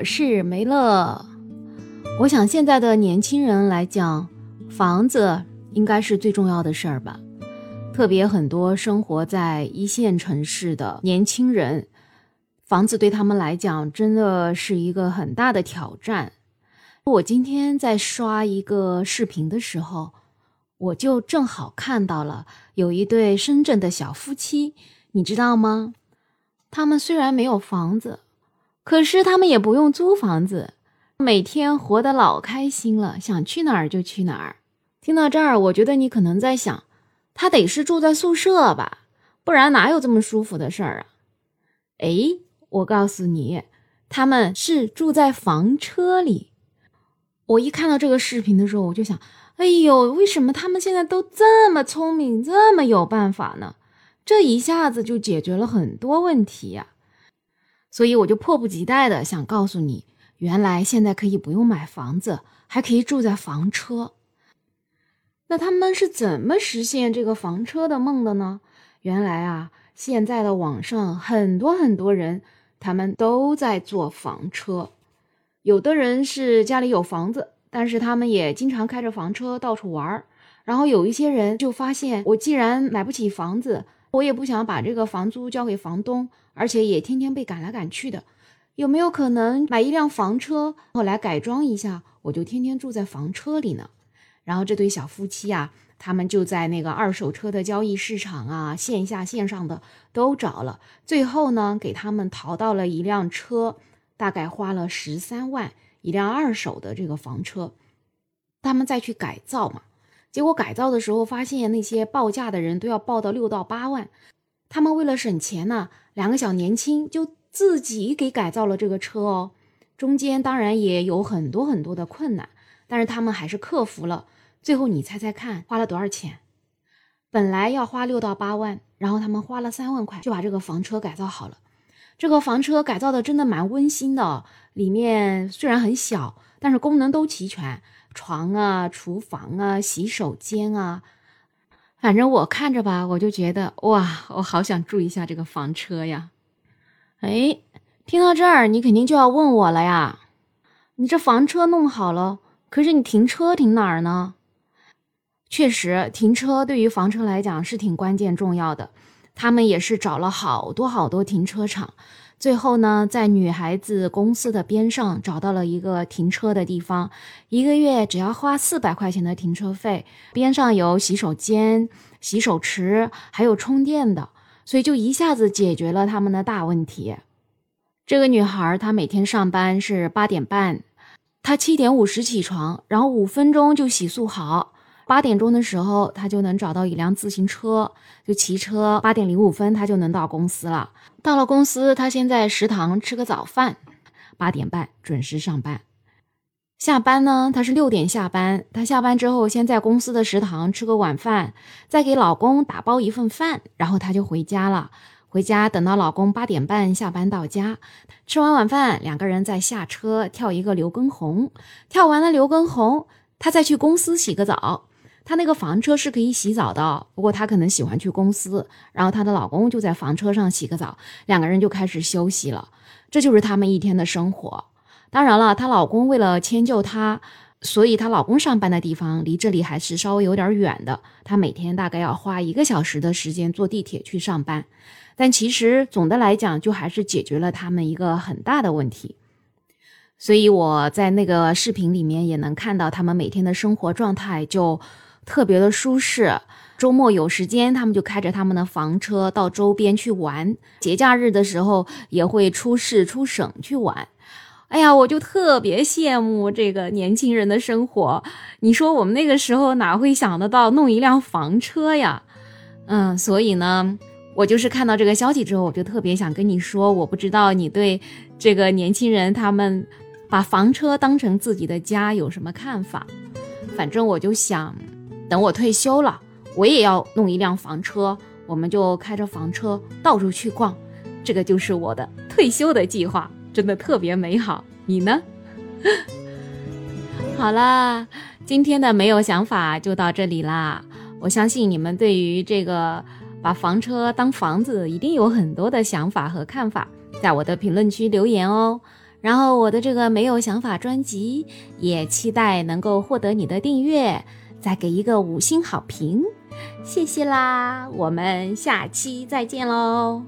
我是梅乐。我想现在的年轻人来讲，房子应该是最重要的事儿吧。特别很多生活在一线城市的年轻人，房子对他们来讲真的是一个很大的挑战。我今天在刷一个视频的时候，我就正好看到了有一对深圳的小夫妻，你知道吗？他们虽然没有房子，可是他们也不用租房子，每天活得老开心了，想去哪儿就去哪儿。听到这儿，我觉得你可能在想。他得是住在宿舍吧，不然哪有这么舒服的事儿啊？哎，我告诉你，他们是住在房车里。我一看到这个视频的时候，我就想，哎呦，为什么他们现在都这么聪明，这么有办法呢？这一下子就解决了很多问题呀！所以我就迫不及待的想告诉你，原来现在可以不用买房子，还可以住在房车。那他们是怎么实现这个房车的梦的呢？原来啊，现在的网上很多很多人，他们都在做房车。有的人是家里有房子，但是他们也经常开着房车到处玩儿。然后有一些人就发现，我既然买不起房子，我也不想把这个房租交给房东，而且也天天被赶来赶去的，有没有可能买一辆房车，后来改装一下，我就天天住在房车里呢？然后这对小夫妻啊，他们就在那个二手车的交易市场啊，线下线上的都找了，最后呢，给他们淘到了一辆车，大概花了十三万一辆二手的这个房车，他们再去改造嘛，结果改造的时候发现那些报价的人都要报到六到八万，他们为了省钱呢，两个小年轻就自己给改造了这个车哦，中间当然也有很多很多的困难。但是他们还是克服了，最后你猜猜看花了多少钱？本来要花六到八万，然后他们花了三万块就把这个房车改造好了。这个房车改造的真的蛮温馨的，里面虽然很小，但是功能都齐全，床啊、厨房啊、洗手间啊，反正我看着吧，我就觉得哇，我好想住一下这个房车呀！哎，听到这儿，你肯定就要问我了呀，你这房车弄好了？可是你停车停哪儿呢？确实，停车对于房车来讲是挺关键重要的。他们也是找了好多好多停车场，最后呢，在女孩子公司的边上找到了一个停车的地方，一个月只要花四百块钱的停车费，边上有洗手间、洗手池，还有充电的，所以就一下子解决了他们的大问题。这个女孩她每天上班是八点半。她七点五十起床，然后五分钟就洗漱好，八点钟的时候他就能找到一辆自行车，就骑车，八点零五分他就能到公司了。到了公司，他先在食堂吃个早饭，八点半准时上班。下班呢，他是六点下班，他下班之后先在公司的食堂吃个晚饭，再给老公打包一份饭，然后他就回家了。回家等到老公八点半下班到家，吃完晚饭，两个人再下车跳一个刘畊宏，跳完了刘畊宏，他再去公司洗个澡。她那个房车是可以洗澡的，不过她可能喜欢去公司，然后她的老公就在房车上洗个澡，两个人就开始休息了。这就是他们一天的生活。当然了，她老公为了迁就她，所以她老公上班的地方离这里还是稍微有点远的，她每天大概要花一个小时的时间坐地铁去上班。但其实总的来讲，就还是解决了他们一个很大的问题。所以我在那个视频里面也能看到，他们每天的生活状态就特别的舒适。周末有时间，他们就开着他们的房车到周边去玩；节假日的时候，也会出市出省去玩。哎呀，我就特别羡慕这个年轻人的生活。你说我们那个时候哪会想得到弄一辆房车呀？嗯，所以呢。我就是看到这个消息之后，我就特别想跟你说，我不知道你对这个年轻人他们把房车当成自己的家有什么看法。反正我就想，等我退休了，我也要弄一辆房车，我们就开着房车到处去逛，这个就是我的退休的计划，真的特别美好。你呢？好啦，今天的没有想法就到这里啦。我相信你们对于这个。把房车当房子，一定有很多的想法和看法，在我的评论区留言哦。然后我的这个没有想法专辑也期待能够获得你的订阅，再给一个五星好评，谢谢啦！我们下期再见喽。